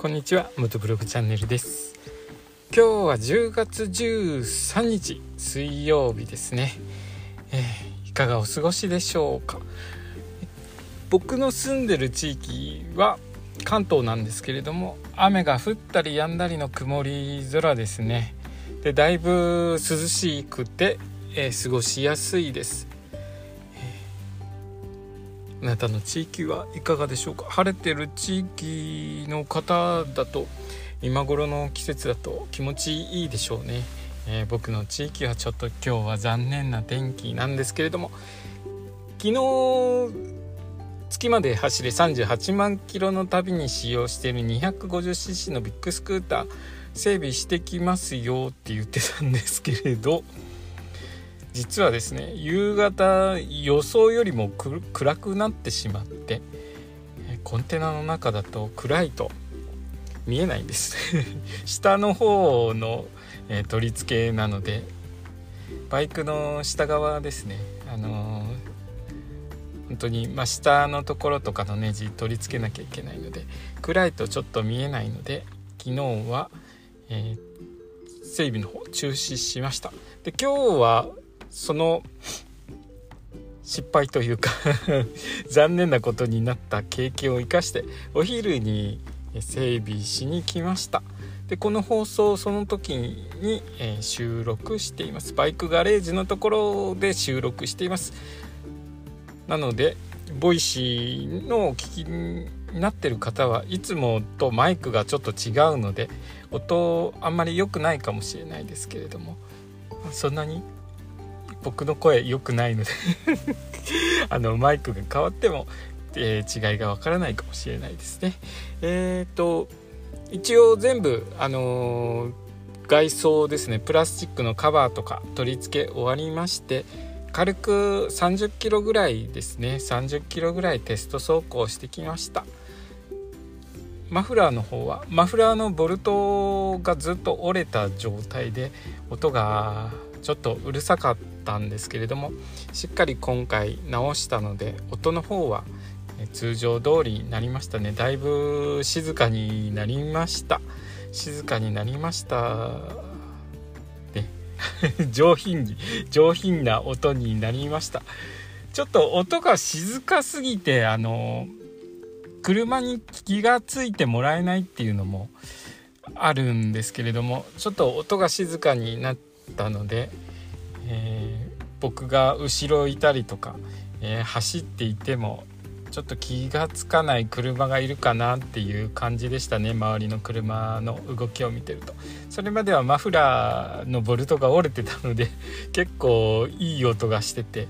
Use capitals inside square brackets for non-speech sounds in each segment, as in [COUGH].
こんにちは元ブログチャンネルです。今日は10月13日水曜日ですね、えー、いかがお過ごしでしょうか？僕の住んでる地域は関東なんですけれども雨が降ったり止んだりの曇り空ですね。でだいぶ涼しくて、えー、過ごしやすいです。あなたの地域はいかがでしょうか？晴れてる地域の方だと今頃の季節だと気持ちいいでしょうね、えー、僕の地域はちょっと今日は残念な天気なんですけれども昨日月まで走れ38万キロの旅に使用している 250cc のビッグスクーター整備してきますよって言ってたんですけれど実はですね夕方予想よりも暗くなってしまってコンテナの中だと暗いと見えないんです。[LAUGHS] 下の方の、え、取り付けなのでバイクの下側ですねあのー、本当に真下のところとかのネジ取り付けなきゃいけないので暗いとちょっと見えないので昨日は、えー、整備の方中止しました。で今日はその失敗というか [LAUGHS] 残念なことになった経験を生かしてお昼に整備しに来ました。でこの放送その時に、え、収録しています。バイクガレージのところで収録しています。なので Voicy のお聞きになってる方はいつもとマイクがちょっと違うので音あんまり良くないかもしれないですけれどもそんなに僕の声良くないので [LAUGHS] あのマイクが変わっても、えー、違いがわからないかもしれないですね。えっ、ー、と一応全部あのー、外装ですね。プラスチックのカバーとか取り付け終わりまして軽く30キロぐらいですね。30キロぐらいテスト走行してきました。マフラーの方はマフラーのボルトがずっと折れた状態で音がちょっとうるさかったんですけれどもしっかり今回直したので音の方は通常通りになりましたね。だいぶ静かになりました。静かになりましたね。[LAUGHS] 上品に上品な音になりました。ちょっと音が静かすぎてあの車に気が付いてもらえないっていうのもあるんですけれどもちょっと音が静かになったので、えー、僕が後ろいたりとか、えー、走っていてもちょっと気が付かない車がいるかなっていう感じでしたね周りの車の動きを見てると。それまではマフラーのボルトが折れてたので結構いい音がしてて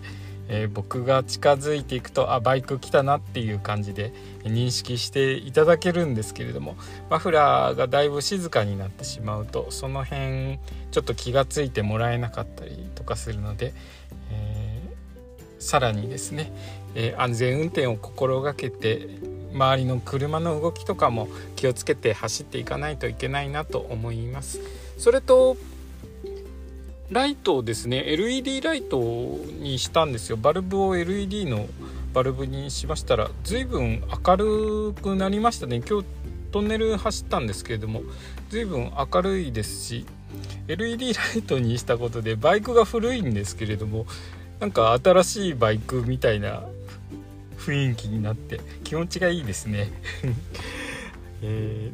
えー、僕が近づいていくとあバイク来たなっていう感じで認識していただけるんですけれどもマフラーがだいぶ静かになってしまうとその辺ちょっと気が付いてもらえなかったりとかするので、えー、さらにですね、えー、安全運転を心がけて周りの車の動きとかも気をつけて走っていかないといけないなと思います。それとライトをですね LED ライトにしたんですよ。バルブを LED のバルブにしましたら随分明るくなりましたね。今日トンネル走ったんですけれども随分明るいですし LED ライトにしたことでバイクが古いんですけれどもなんか新しいバイクみたいな雰囲気になって気持ちがいいですね、[LAUGHS] え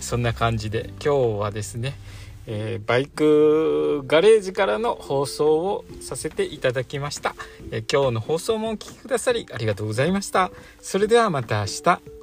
ー、そんな感じで今日はですねえー、バイクガレージからの放送をさせていただきました、えー、今日の放送もお聴きくださりありがとうございました。それではまた明日。